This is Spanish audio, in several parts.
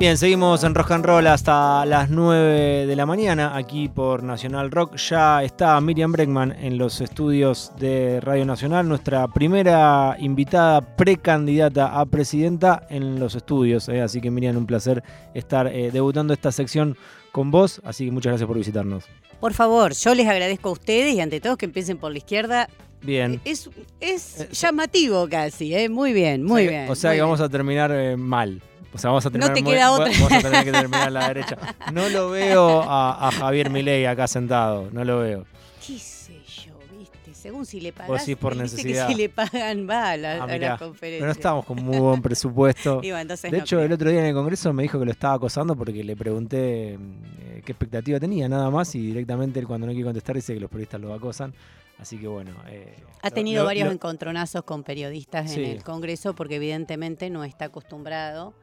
Bien, seguimos en Rock and Roll hasta las 9 de la mañana aquí por Nacional Rock. Ya está Miriam Breckman en los estudios de Radio Nacional, nuestra primera invitada precandidata a presidenta en los estudios. eh. Así que Miriam, un placer estar eh, debutando esta sección con vos. Así que muchas gracias por visitarnos. Por favor, yo les agradezco a ustedes y ante todos que empiecen por la izquierda. Bien. Es, es Eh, llamativo casi, ¿eh? Muy bien, O muy sea bien. O sea que vamos bien. a terminar eh, mal. O sea, vamos a terminar te muy- queda otra. Vamos a tener que terminar a la derecha. No lo veo a, a Javier Milei acá sentado. No lo veo. ¿Qué sé yo, viste? Según si le pagan. Decís por necesidad. que si le pagan va a la, Ah, a la conferencia. Pero no estamos con muy buen presupuesto. Bueno, De no hecho, creo. el otro día en el Congreso me dijo que lo estaba acosando porque le pregunté eh, qué expectativa tenía, nada más, y directamente él cuando no quiere contestar dice que los periodistas lo acosan. Así que bueno. eh, Ha tenido lo- varios lo- encontronazos con periodistas Sí. en el Congreso porque evidentemente no está acostumbrado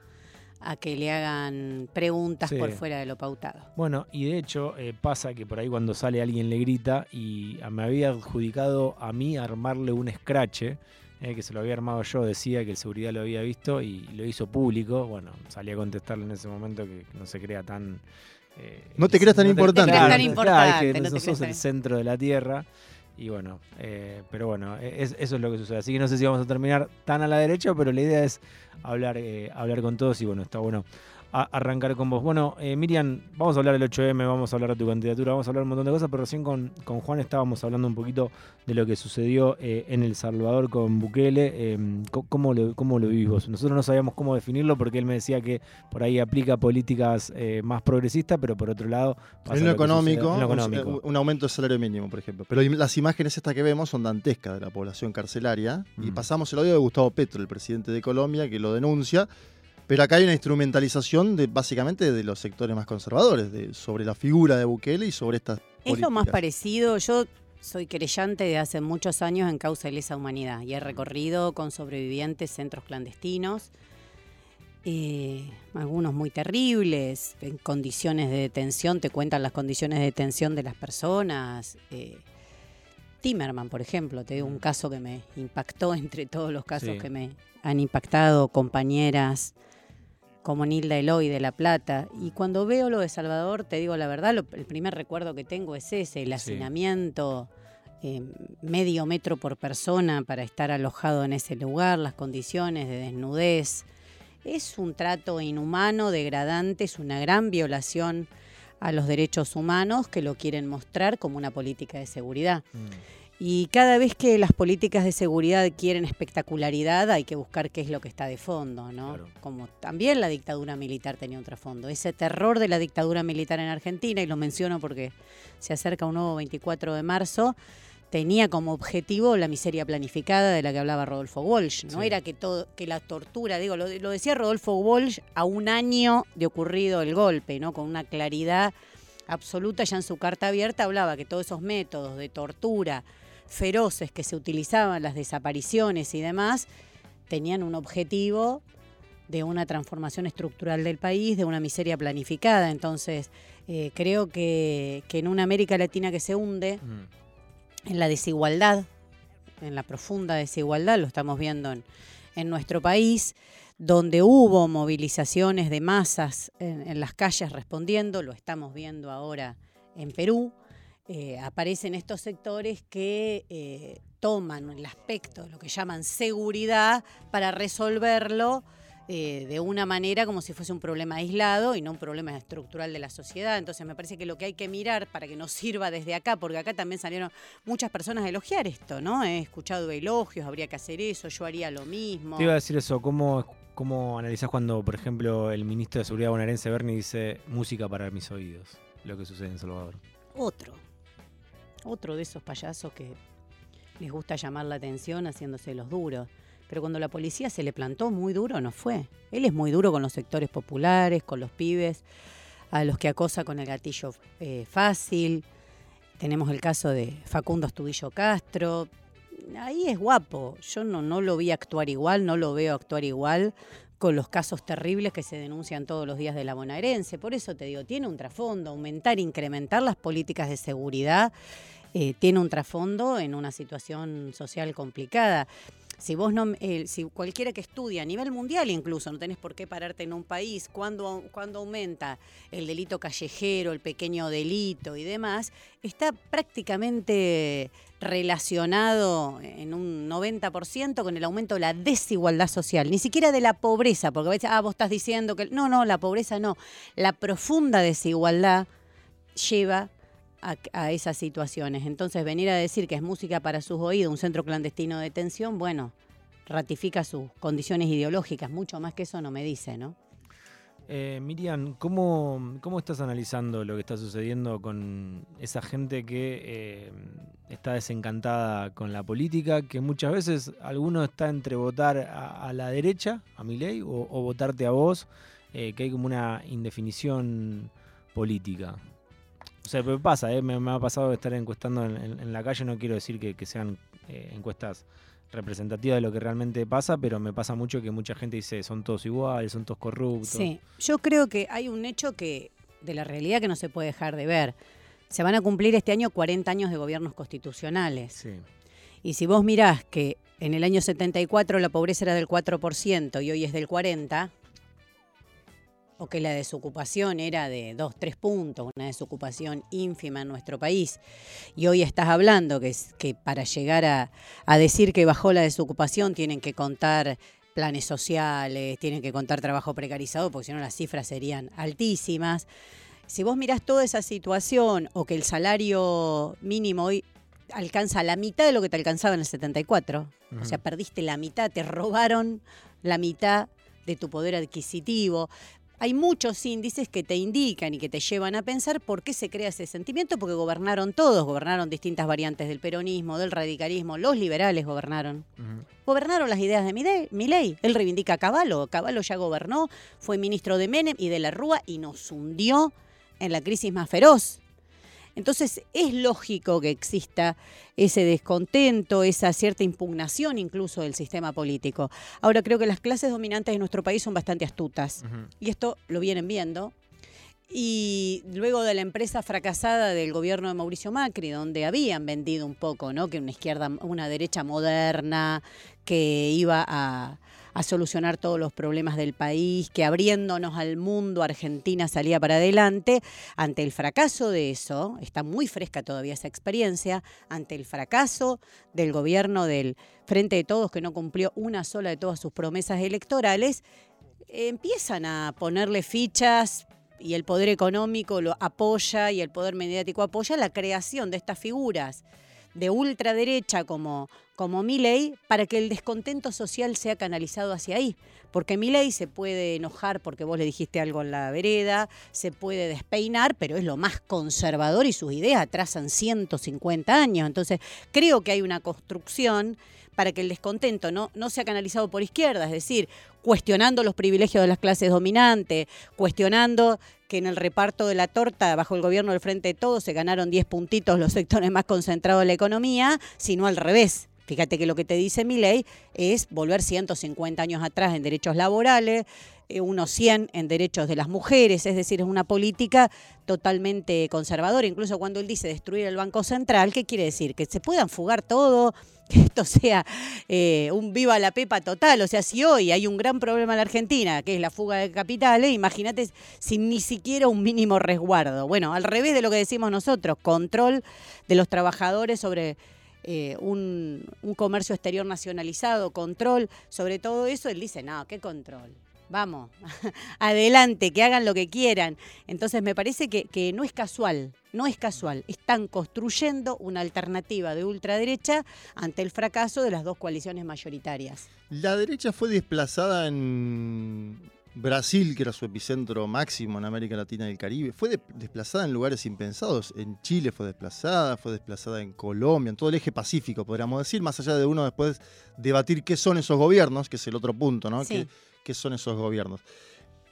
a que le hagan preguntas Sí. por fuera de lo pautado. Bueno, y de hecho eh, pasa que por ahí cuando sale alguien le grita y a- me había adjudicado a mí armarle un scratch, eh, que se lo había armado yo, decía que el seguridad lo había visto y lo hizo público. Bueno, salí a contestarle en ese momento que no se crea tan... eh, No te creas tan importante. creas tan claro, importante, que no te creas tan- el centro de la Tierra. Y bueno, eh, pero bueno, es- eso es lo que sucede. Así que no sé si vamos a terminar tan a la derecha, pero la idea es hablar, eh, hablar con todos y bueno, está bueno a- arrancar con vos. Bueno, eh, Miriam, vamos a hablar del 8M, vamos a hablar de tu candidatura, vamos a hablar un montón de cosas, pero recién con, con Juan estábamos hablando un poquito de lo que sucedió eh, en El Salvador con Bukele. eh, co- ¿cómo, lo, ¿Cómo lo vivís vos? Nosotros no sabíamos cómo definirlo porque él me decía que por ahí aplica políticas más progresistas, pero por otro lado... pasa En lo económico, en lo un- económico. Un, aumento del salario mínimo, por ejemplo. Pero las imágenes estas que vemos son dantescas de la población carcelaria. Y Mm. pasamos el audio de Gustavo Petro, el presidente de Colombia, que lo denuncia. Pero acá hay una instrumentalización de básicamente de los sectores más conservadores, de, sobre la figura de Bukele y sobre estas Es lo más parecido. Yo soy querellante de hace muchos años en causa de lesa humanidad y he recorrido con sobrevivientes centros clandestinos, eh, algunos muy terribles, en condiciones de detención, te cuentan las condiciones de detención de las personas. eh, Timerman, por ejemplo, te digo un caso que me impactó entre todos los casos Sí. que me han impactado, compañeras como Nilda Eloy de La Plata. Y cuando veo lo de Salvador, te digo la verdad, lo- el primer recuerdo que tengo es ese, el Sí. hacinamiento, eh, medio metro por persona para estar alojado en ese lugar, las condiciones de desnudez. Es un trato inhumano, degradante, es una gran violación a los derechos humanos que lo quieren mostrar como una política de seguridad. Mm. Y cada vez que las políticas de seguridad quieren espectacularidad, hay que buscar qué es lo que está de fondo, ¿no? Claro. Como también la dictadura militar tenía un trasfondo. Ese terror de la dictadura militar en Argentina, y lo menciono porque se acerca un nuevo 24 de marzo, tenía como objetivo la miseria planificada de la que hablaba Rodolfo Walsh. No Sí. era que todo, que la tortura, digo, lo, lo decía Rodolfo Walsh a un año de ocurrido el golpe, ¿no? Con una claridad absoluta, ya en su carta abierta hablaba que todos esos métodos de tortura feroces que se utilizaban, las desapariciones y demás, tenían un objetivo de una transformación estructural del país, de una miseria planificada. Entonces, eh, creo que, que en una América Latina que se hunde, Mm. En la desigualdad, en la profunda desigualdad, lo estamos viendo en, nuestro país, donde hubo movilizaciones de masas en, las calles respondiendo, lo estamos viendo ahora en Perú, eh, aparecen estos sectores que eh, toman el aspecto lo que llaman seguridad para resolverlo eh, de una manera como si fuese un problema aislado y no un problema estructural de la sociedad. Entonces me parece que lo que hay que mirar para que nos sirva desde acá, porque acá también salieron muchas personas a elogiar esto, ¿no? He escuchado elogios, habría que hacer eso, yo haría lo mismo. Te iba a decir eso, ¿cómo, cómo analizás cuando, por ejemplo, el ministro de Seguridad bonaerense Berni dice música para mis oídos? Lo que sucede en Salvador. Otro, otro de esos payasos que les gusta llamar la atención haciéndose los duros. Pero cuando la policía se le plantó muy duro, no fue. Él es muy duro con los sectores populares, con los pibes, a los que acosa con el gatillo eh, fácil. Tenemos el caso de Facundo Astudillo Castro. Ahí es guapo. Yo no, no lo vi actuar igual, no lo veo actuar igual con los casos terribles que se denuncian todos los días de la bonaerense. Por eso te digo, tiene un trasfondo, aumentar, incrementar las políticas de seguridad, eh, tiene un trasfondo en una situación social complicada. Si vos no, eh, si cualquiera que estudia a nivel mundial incluso, no tenés por qué pararte en un país, cuando, cuando aumenta el delito callejero, el pequeño delito y demás, está prácticamente relacionado en un 90% con el aumento de la desigualdad social, ni siquiera de la pobreza, porque a veces, ah, vos estás diciendo que... No, no, la pobreza no. La profunda desigualdad lleva a, esas situaciones. Entonces, venir a decir que es música para sus oídos, un centro clandestino de detención, bueno, ratifica sus condiciones ideológicas. Mucho más que eso no me dice, ¿no? Eh, Miriam, ¿cómo, ¿cómo, estás analizando lo que está sucediendo con esa gente que eh, está desencantada con la política, que muchas veces alguno está entre votar a, la derecha, a mi ley, o, votarte a vos, eh, que hay como una indefinición política? O sea, me pasa, ¿eh? me, ha pasado estar encuestando en, la calle, no quiero decir que, sean eh, encuestas representativas de lo que realmente pasa, pero me pasa mucho que mucha gente dice son todos iguales, son todos corruptos. Sí, yo creo que hay un hecho que de la realidad que no se puede dejar de ver. Se van a cumplir este año 40 años de gobiernos constitucionales. Sí. Y si vos mirás que en el año 74 la pobreza era del 4% y hoy es del 40%, o que la desocupación era de 2, 3 puntos, una desocupación ínfima en nuestro país, y hoy estás hablando que, que para llegar a, a decir que bajó la desocupación tienen que contar planes sociales, tienen que contar trabajo precarizado, porque si no las cifras serían altísimas. Si vos mirás toda esa situación o que el salario mínimo hoy alcanza la mitad de lo que te alcanzaba en el 74, o sea, perdiste la mitad, te robaron la mitad de tu poder adquisitivo hay muchos índices que te indican y que te llevan a pensar por qué se crea ese sentimiento, porque gobernaron todos, gobernaron distintas variantes del peronismo, del radicalismo, los liberales gobernaron. Gobernaron las ideas de Milei. Él reivindica a Caballo, Caballo ya gobernó, fue ministro de Menem y de la Rúa y nos hundió en la crisis más feroz. Entonces es lógico que exista ese descontento, esa cierta impugnación incluso del sistema político. Ahora creo que las clases dominantes de nuestro país son bastante astutas y esto lo vienen viendo. Y luego de la empresa fracasada del gobierno de Mauricio Macri, donde habían vendido un poco, ¿no? Que una izquierda, una derecha moderna, que iba a, a solucionar todos los problemas del país, que abriéndonos al mundo Argentina salía para adelante. Ante el fracaso de eso, está muy fresca todavía esa experiencia, ante el fracaso del gobierno del Frente de Todos, que no cumplió una sola de todas sus promesas electorales, empiezan a ponerle fichas y el poder económico lo apoya y el poder mediático apoya la creación de estas figuras de ultraderecha como, como Milei para que el descontento social sea canalizado hacia ahí. Porque Milei se puede enojar porque vos le dijiste algo en la vereda, se puede despeinar, pero es lo más conservador y sus ideas atrasan 150 años. Entonces, creo que hay una construcción para que el descontento no, no sea canalizado por izquierda, es decir, cuestionando los privilegios de las clases dominantes, cuestionando que en el reparto de la torta bajo el gobierno del Frente de Todos se ganaron 10 puntitos los sectores más concentrados de la economía, sino al revés. Fíjate que lo que te dice mi ley es volver 150 años atrás en derechos laborales, eh, unos 100 en derechos de las mujeres, es decir, es una política totalmente conservadora. Incluso cuando él dice destruir el Banco Central, ¿qué quiere decir? Que se puedan fugar todo, que esto sea eh, un viva la pepa total. O sea, si hoy hay un gran problema en la Argentina, que es la fuga de capitales, imagínate sin ni siquiera un mínimo resguardo. Bueno, al revés de lo que decimos nosotros, control de los trabajadores sobre eh, un, un comercio exterior nacionalizado, control sobre todo eso, él dice, no, ¿qué control? vamos, adelante, que hagan lo que quieran. Entonces me parece que, que, no es casual, no es casual. Están construyendo una alternativa de ultraderecha ante el fracaso de las dos coaliciones mayoritarias. La derecha fue desplazada en Brasil, que era su epicentro máximo en América Latina y el Caribe, fue desplazada en lugares impensados. En Chile fue desplazada, fue desplazada en Colombia, en todo el eje pacífico, podríamos decir, más allá de uno después debatir qué son esos gobiernos, que es el otro punto, ¿no? ¿Qué, son esos gobiernos?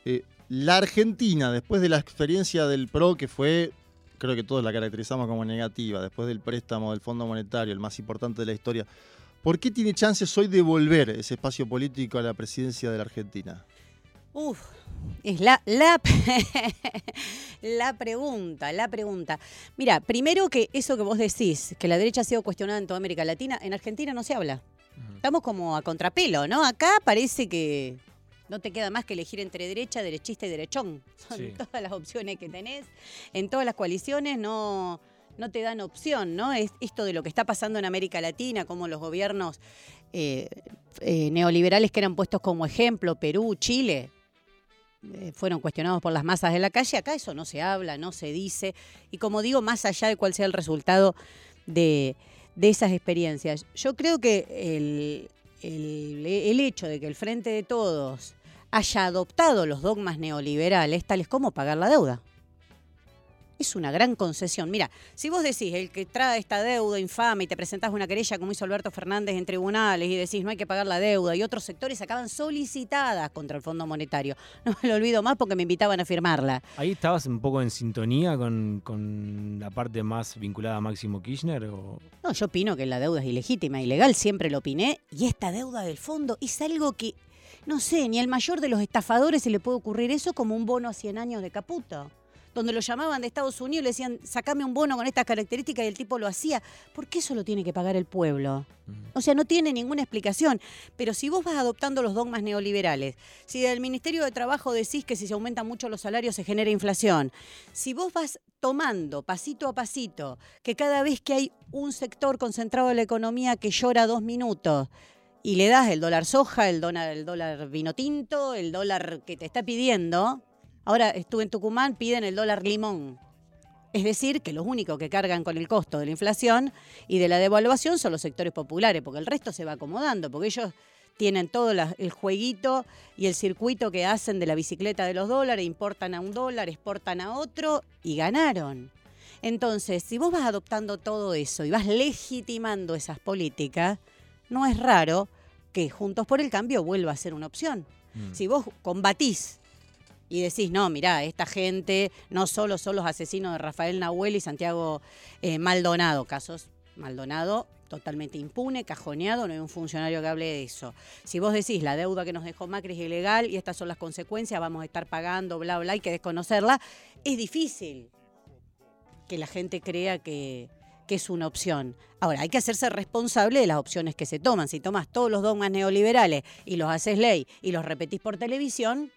Eh, la Argentina, después de la experiencia del PRO, que fue, creo que todos la caracterizamos como negativa, después del préstamo del Fondo Monetario, el más importante de la historia, ¿por qué tiene chances hoy de volver ese espacio político a la presidencia de la Argentina? Uf, es la, la, la pregunta, la pregunta. Mira, primero que eso que vos decís, que la derecha ha sido cuestionada en toda América Latina, en Argentina no se habla. Estamos como a contrapelo, ¿no? Acá parece que no te queda más que elegir entre derecha, derechista y derechón. Son Sí. todas las opciones que tenés. En todas las coaliciones no, no te dan opción, ¿no? Es esto de lo que está pasando en América Latina, como los gobiernos eh, eh, neoliberales que eran puestos como ejemplo, Perú, Chile, eh, fueron cuestionados por las masas de la calle. Acá eso no se habla, no se dice. Y como digo, más allá de cuál sea el resultado de, de esas experiencias, yo creo que el, el- el hecho de que el Frente de Todos haya adoptado los dogmas neoliberales, tales como pagar la deuda. Es una gran concesión. Mira, si vos decís el que trae esta deuda infame y te presentás una querella como hizo Alberto Fernández en tribunales y decís no hay que pagar la deuda y otros sectores acaban solicitadas contra el Fondo Monetario. No me lo olvido más porque me invitaban a firmarla. ¿Ahí estabas un poco en sintonía con, con la parte más vinculada a Máximo Kirchner? O... No, yo opino que la deuda es ilegítima, ilegal, siempre lo opiné. Y esta deuda del fondo es algo que, no sé, ni al mayor de los estafadores se le puede ocurrir eso como un bono a 100 años de Caputo. Donde lo llamaban de Estados Unidos y le decían, sacame un bono con estas características y el tipo lo hacía. ¿Por qué eso lo tiene que pagar el pueblo? O sea, no tiene ninguna explicación. Pero si vos vas adoptando los dogmas neoliberales, si del Ministerio de Trabajo decís que si se aumentan mucho los salarios se genera inflación, si vos vas tomando pasito a pasito que cada vez que hay un sector concentrado en la economía que llora dos minutos y le das el dólar soja, el dólar, el dólar vino tinto, el dólar que te está pidiendo, ahora estuve en Tucumán, piden el dólar limón. Es decir, que los únicos que cargan con el costo de la inflación y de la devaluación son los sectores populares, porque el resto se va acomodando, porque ellos tienen todo la- el jueguito y el circuito que hacen de la bicicleta de los dólares, importan a un dólar, exportan a otro y ganaron. Entonces, si vos vas adoptando todo eso y vas legitimando esas políticas, no es raro que Juntos por el Cambio vuelva a ser una opción. Mm. Si vos combatís y decís, no, mirá, esta gente no solo son los asesinos de Rafael Nahuel y Santiago eh, Maldonado, casos Maldonado totalmente impune, cajoneado, no hay un funcionario que hable de eso. Si vos decís la deuda que nos dejó Macri es ilegal y estas son las consecuencias, vamos a estar pagando, bla, bla, hay que desconocerla, es difícil que la gente crea que, que es una opción. Ahora, hay que hacerse responsable de las opciones que se toman. Si tomas todos los dogmas neoliberales y los haces ley y los repetís por televisión,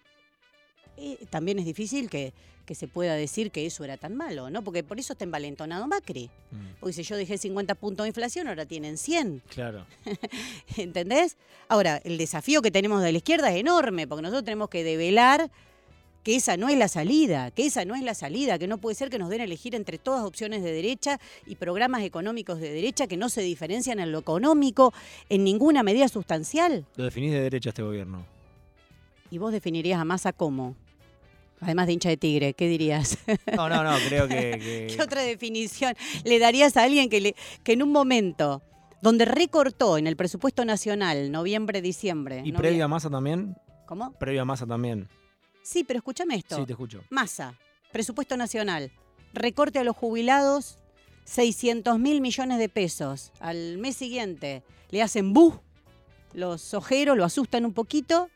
eh, también es difícil que, que se pueda decir que eso era tan malo, ¿no? Porque por eso está envalentonado Macri. Mm. Porque si yo dejé 50 puntos de inflación, ahora tienen 100. Claro. ¿Entendés? Ahora, el desafío que tenemos de la izquierda es enorme, porque nosotros tenemos que develar que esa no es la salida, que esa no es la salida, que no puede ser que nos den a elegir entre todas opciones de derecha y programas económicos de derecha que no se diferencian en lo económico en ninguna medida sustancial. Lo definís de derecha este gobierno. ¿Y vos definirías a Massa como? Además de hincha de tigre, ¿qué dirías? No, no, no, creo que... que- ¿Qué otra definición le darías a alguien que, le, que en un momento donde recortó en el presupuesto nacional, noviembre, diciembre. ¿Y novie- previo a masa también? ¿Cómo? Previo a masa también. Sí, pero escúchame esto. Sí, te escucho. Masa, presupuesto nacional, recorte a los jubilados, 600 mil millones de pesos. Al mes siguiente le hacen bu, los ojeros lo asustan un poquito.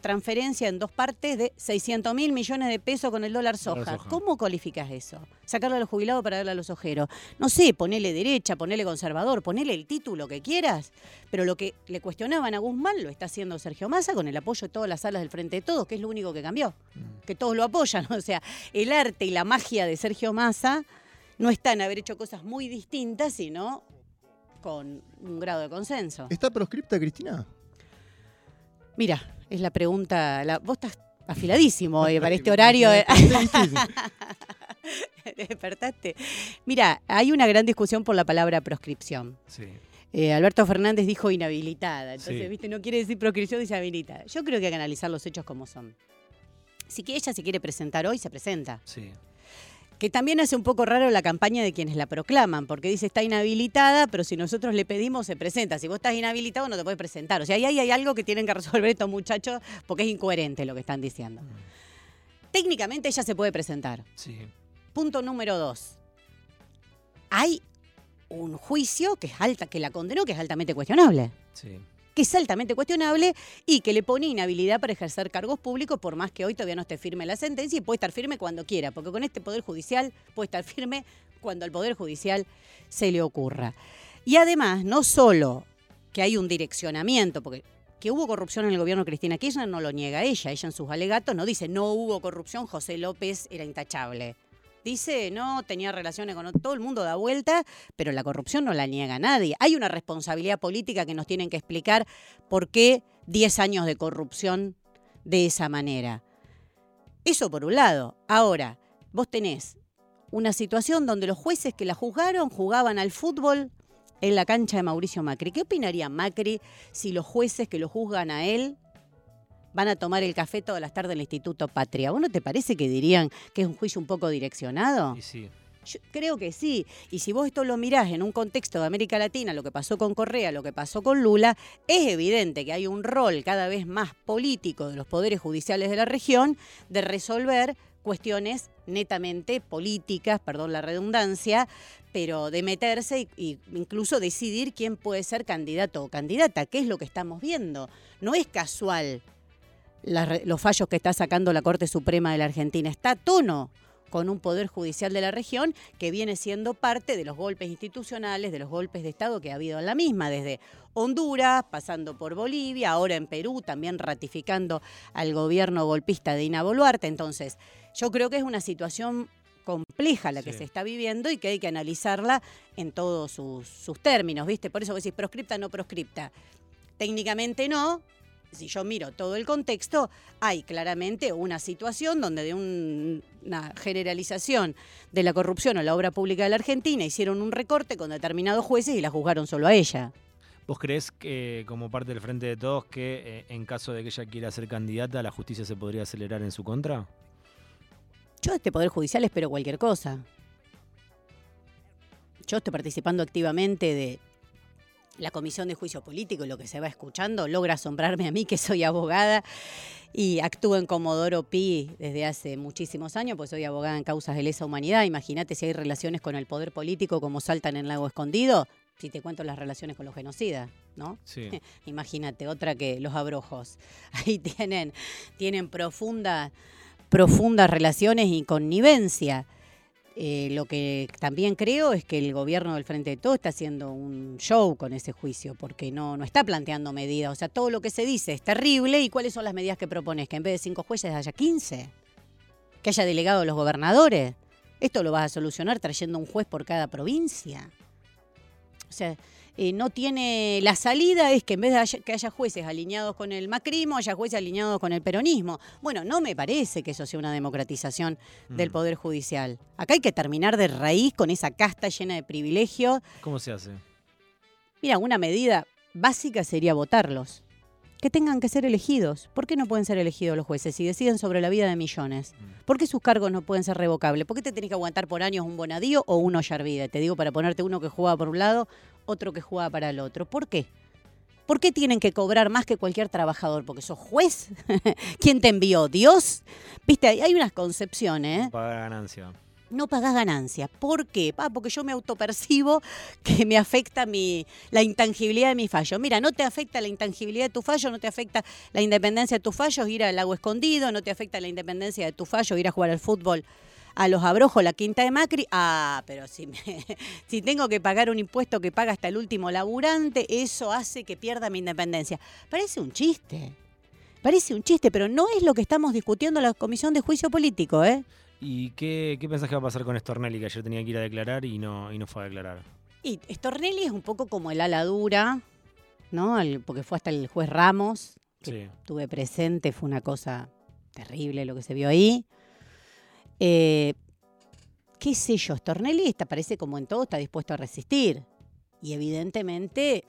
Transferencia en dos partes de 600 mil millones de pesos con el dólar soja. soja. ¿Cómo calificas eso? Sacarle a los jubilados para darle a los ojeros. No sé, ponele derecha, ponele conservador, ponele el título que quieras. Pero lo que le cuestionaban a Guzmán lo está haciendo Sergio Massa con el apoyo de todas las salas del Frente de Todos, que es lo único que cambió Mm. que todos lo apoyan. O sea, el arte y la magia de Sergio Massa no está en haber hecho cosas muy distintas, sino con un grado de consenso. ¿Está proscripta Cristina? Mira, es la pregunta. la- vos estás afiladísimo hoy para este horario. Me desperté, ¿viste? ¿Te despertaste? Mira, hay una gran discusión por la palabra proscripción. Sí. Eh, Alberto Fernández dijo inhabilitada. Entonces, Sí. ¿viste? No quiere decir proscripción, dice habilitada. Yo creo que hay que analizar los hechos como son. Si que ella se quiere presentar hoy, se presenta. Sí. Que también hace un poco raro la campaña de quienes la proclaman, porque dice está inhabilitada, pero si nosotros le pedimos se presenta. Si vos estás inhabilitado no te puedes presentar. O sea, ahí hay, algo que tienen que resolver estos muchachos porque es incoherente lo que están diciendo. Técnicamente ella se puede presentar. Sí. Punto número dos. Hay un juicio que es alta, que la condenó, que es altamente cuestionable. Sí. Que es altamente cuestionable y que le pone inhabilidad para ejercer cargos públicos, por más que hoy todavía no esté firme la sentencia y puede estar firme cuando quiera, porque con este Poder Judicial puede estar firme cuando al Poder Judicial se le ocurra. Y además, no solo que hay un direccionamiento, porque que hubo corrupción en el gobierno de Cristina Kirchner no lo niega ella. Ella en sus alegatos no dice no hubo corrupción, José López era intachable. Dice, no, tenía relaciones con todo el mundo da vuelta, pero la corrupción no la niega nadie. Hay una responsabilidad política que nos tienen que explicar por qué 10 años de corrupción de esa manera. Eso por un lado. Ahora, vos tenés una situación donde los jueces que la juzgaron jugaban al fútbol en la cancha de Mauricio Macri. ¿Qué opinaría Macri si los jueces que lo juzgan a él van a tomar el café todas las tardes en el Instituto Patria? ¿Vos no te parece que dirían que es un juicio un poco direccionado? Y sí. Yo creo que sí. Y si vos esto lo mirás en un contexto de América Latina, lo que pasó con Correa, lo que pasó con Lula, es evidente que hay un rol cada vez más político de los poderes judiciales de la región de resolver cuestiones netamente políticas, perdón la redundancia, pero de meterse e incluso decidir quién puede ser candidato o candidata, que es lo que estamos viendo. No es casual los fallos que está sacando la Corte Suprema de la Argentina, está a tono con un poder judicial de la región que viene siendo parte de los golpes institucionales, de los golpes de Estado que ha habido en la misma, desde Honduras, pasando por Bolivia, ahora en Perú, también ratificando al gobierno golpista de Ina Boluarte. Entonces, yo creo que es una situación compleja la que se está viviendo y que hay que analizarla en todos sus, términos, ¿viste? Por eso vos decís proscripta, no proscripta. Técnicamente no, si yo miro todo el contexto, hay claramente una situación donde de una generalización de la corrupción o la obra pública de la Argentina hicieron un recorte con determinados jueces y la juzgaron solo a ella. ¿Vos crees que, como parte del Frente de Todos, que eh, en caso de que ella quiera ser candidata, la justicia se podría acelerar en su contra? Yo de este Poder Judicial espero cualquier cosa. Yo estoy participando activamente de la Comisión de Juicio Político y lo que se va escuchando logra asombrarme a mí, que soy abogada y actúo en Comodoro Pi desde hace muchísimos años, pues soy abogada en causas de lesa humanidad. Imagínate si hay relaciones con el poder político como saltan en Lago Escondido, si te cuento las relaciones con los genocidas, ¿no? Sí. Imagínate, otra que los abrojos. Ahí tienen, tienen profunda, profundas relaciones y connivencia. Eh, lo que también creo es que el gobierno del Frente de Todo está haciendo un show con ese juicio, porque no, no está planteando medidas. O sea, todo lo que se dice es terrible. ¿Y cuáles son las medidas que propones? Que en vez de cinco jueces haya 15. Que haya delegado a los gobernadores. Esto lo vas a solucionar trayendo un juez por cada provincia. O sea, eh, no tiene. La salida es que en vez de que haya jueces alineados con el macrismo, haya jueces alineados con el peronismo. Bueno, no me parece que eso sea una democratización del mm. Poder Judicial. Acá hay que terminar de raíz con esa casta llena de privilegios. ¿Cómo se hace? Mira, una medida básica sería votarlos. Que tengan que ser elegidos. ¿Por qué no pueden ser elegidos los jueces si deciden sobre la vida de millones? Mm. ¿Por qué sus cargos no pueden ser revocables? ¿Por qué te tenés que aguantar por años un Bonadío o un Ollarvide? Te digo para ponerte uno que jugaba por un lado otro que juega para el otro. ¿Por qué? ¿Por qué tienen que cobrar más que cualquier trabajador? ¿Porque sos juez? ¿Quién te envió? ¿Dios? Viste, hay unas concepciones. No pagás ganancia. No pagás ganancia. ¿Por qué? porque yo me autopercibo que me afecta mi, la intangibilidad de mi fallo. Mira, no te afecta la intangibilidad de tu fallo, no te afecta la independencia de tus fallos ir al lago escondido, no te afecta la independencia de tu fallo ir a jugar al fútbol a los abrojos la quinta de Macri, ah, pero si, si tengo que pagar un impuesto que paga hasta el último laburante, eso hace que pierda mi independencia. Parece un chiste. Parece un chiste, pero no es lo que estamos discutiendo en la Comisión de Juicio Político, ¿eh? ¿Y qué, qué pensás que va a pasar con Stornelli, que ayer tenía que ir a declarar y no, y no fue a declarar? Y Stornelli es un poco como el ala dura, ¿no? porque fue hasta el juez Ramos, que sí. tuve presente, fue una cosa terrible lo que se vio ahí. Eh, ¿Qué sé yo? Stornelli parece como en todo, está dispuesto a resistir. Y evidentemente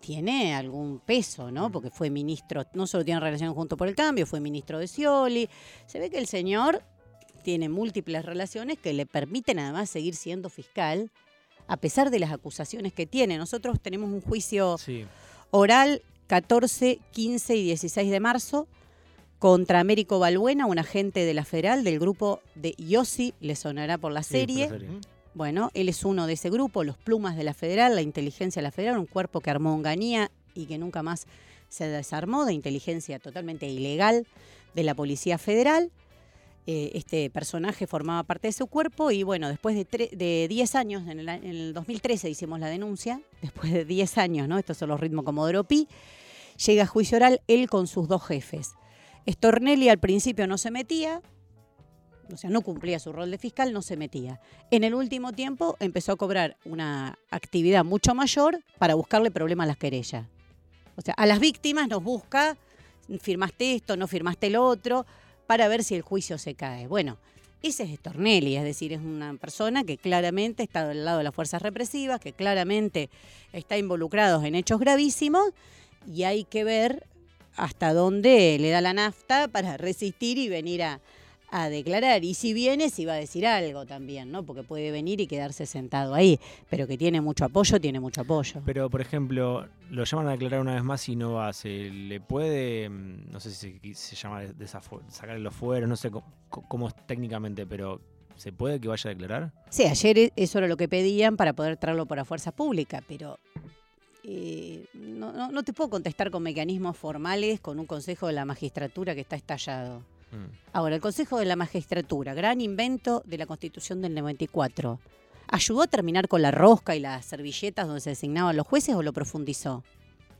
tiene algún peso, ¿no? Porque fue ministro, no solo tiene relación junto por el cambio, fue ministro de Scioli. Se ve que el señor tiene múltiples relaciones que le permiten además seguir siendo fiscal, a pesar de las acusaciones que tiene. Nosotros tenemos un juicio oral 14, 15 y 16 de marzo contra Américo Balbuena, un agente de la Federal del grupo de Yossi, le sonará por la serie. Bueno, él es uno de ese grupo, los Plumas de la Federal, la inteligencia de la Federal, un cuerpo que armó Onganía y que nunca más se desarmó, de inteligencia totalmente ilegal de la Policía Federal. eh, este personaje formaba parte de su cuerpo y bueno, después de, 10 años, en el, 2013 hicimos la denuncia, después de 10 años, ¿no? Estos son los ritmos como Pi, llega a juicio oral él con sus dos jefes. Stornelli al principio no se metía, o sea, no cumplía su rol de fiscal, no se metía. En el último tiempo empezó a cobrar una actividad mucho mayor para buscarle problemas a las querellas. O sea, a las víctimas nos busca, firmaste esto, no firmaste lo otro, para ver si el juicio se cae. Bueno, ese es Stornelli, es decir, es una persona que claramente está del lado de las fuerzas represivas, que claramente está involucrado en hechos gravísimos y hay que ver hasta dónde le da la nafta para resistir y venir a, a declarar. Y si viene, si va a decir algo también, ¿no? Porque puede venir y quedarse sentado ahí. Pero que tiene mucho apoyo, tiene mucho apoyo. Pero, por ejemplo, lo llaman a declarar una vez más y no va. ¿Se le puede, mm, no sé si se, llama de sacarle los fueros, no sé cómo, es técnicamente, pero ¿se puede que vaya a declarar? Sí, ayer e, eso era lo que pedían para poder traerlo por la fuerza pública, pero eh, no, no, te puedo contestar con mecanismos formales, con un consejo de la magistratura que está estallado. Mm. Ahora, el Consejo de la Magistratura, gran invento de la Constitución del 94, ¿ayudó a terminar con la rosca y las servilletas donde se designaban los jueces o lo profundizó?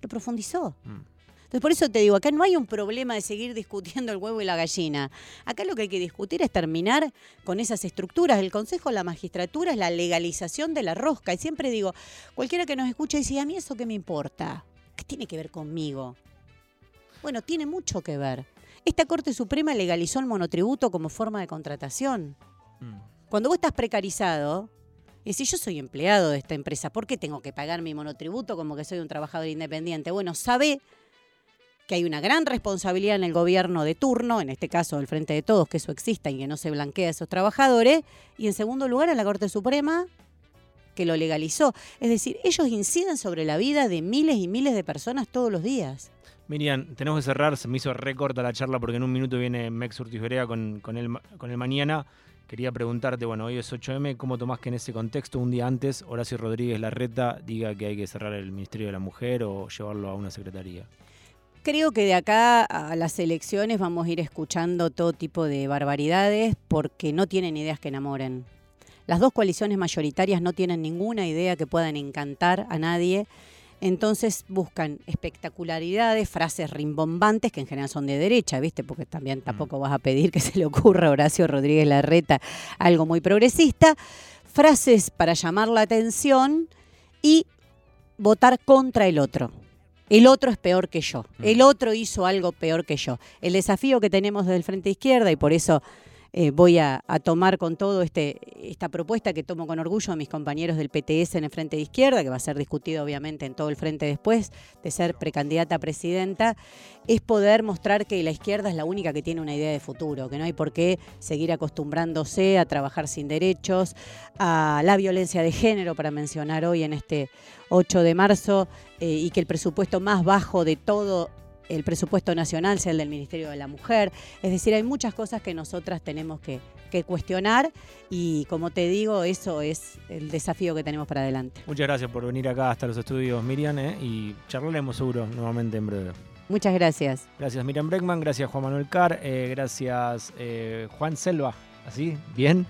Lo profundizó. Mm. Entonces, por eso te digo, acá no hay un problema de seguir discutiendo el huevo y la gallina. Acá lo que hay que discutir es terminar con esas estructuras. El Consejo la Magistratura es la legalización de la rosca. Y siempre digo, cualquiera que nos escuche dice, ¿a mí eso qué me importa? ¿Qué tiene que ver conmigo? Bueno, tiene mucho que ver. Esta Corte Suprema legalizó el monotributo como forma de contratación. Mm. Cuando vos estás precarizado, y si yo soy empleado de esta empresa, ¿por qué tengo que pagar mi monotributo como que soy un trabajador independiente? Bueno, sabe que hay una gran responsabilidad en el gobierno de turno, en este caso del Frente de Todos, que eso exista y que no se blanquee a esos trabajadores, y en segundo lugar a la Corte Suprema, que lo legalizó. Es decir, ellos inciden sobre la vida de miles y miles de personas todos los días. Miriam, tenemos que cerrar, se me hizo recorta la charla porque en un minuto viene Mex Urtiz con, con, el, con el mañana. Quería preguntarte, bueno, hoy es 8M, ¿cómo tomás que en ese contexto, un día antes, Horacio Rodríguez Larreta diga que hay que cerrar el Ministerio de la Mujer o llevarlo a una secretaría? Creo que de acá a las elecciones vamos a ir escuchando todo tipo de barbaridades porque no tienen ideas que enamoren. Las dos coaliciones mayoritarias no tienen ninguna idea que puedan encantar a nadie entonces buscan espectacularidades, frases rimbombantes, que en general son de derecha, ¿viste? Porque también mm. tampoco vas a pedir que se le ocurra a Horacio Rodríguez Larreta algo muy progresista. Frases para llamar la atención y votar contra el otro. El otro es peor que yo. Mm. El otro hizo algo peor que yo. El desafío que tenemos desde el Frente Izquierda, y por eso eh, voy a, tomar con todo este, esta propuesta que tomo con orgullo a mis compañeros del PTS en el Frente de Izquierda, que va a ser discutido obviamente en todo el Frente después de ser precandidata a presidenta, es poder mostrar que la izquierda es la única que tiene una idea de futuro, que no hay por qué seguir acostumbrándose a trabajar sin derechos, a la violencia de género, para mencionar hoy en este 8 de marzo, eh, y que el presupuesto más bajo de todo el presupuesto nacional sea el del Ministerio de la Mujer. Es decir, hay muchas cosas que nosotras tenemos que, cuestionar y como te digo, eso es el desafío que tenemos para adelante. Muchas gracias por venir acá hasta los estudios, Miriam, ¿eh? y charlaremos seguro nuevamente en breve. Muchas gracias. Gracias Miriam Breckman, gracias Juan Manuel Carr, eh, gracias eh, Juan Selva, ¿así? Bien.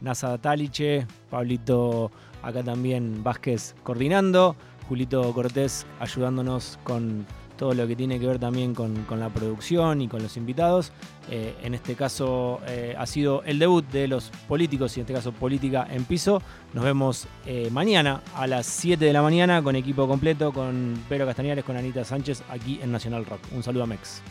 Nasa Taliche, Pablito acá también Vázquez coordinando, Julito Cortés ayudándonos con todo lo que tiene que ver también con, la producción y con los invitados. Eh, en este caso eh, ha sido el debut de los políticos y en este caso Política en Piso. Nos vemos eh, mañana a las 7 de la mañana con equipo completo, con Pedro Castañares, con Anita Sánchez aquí en Nacional Rock. Un saludo a Mex.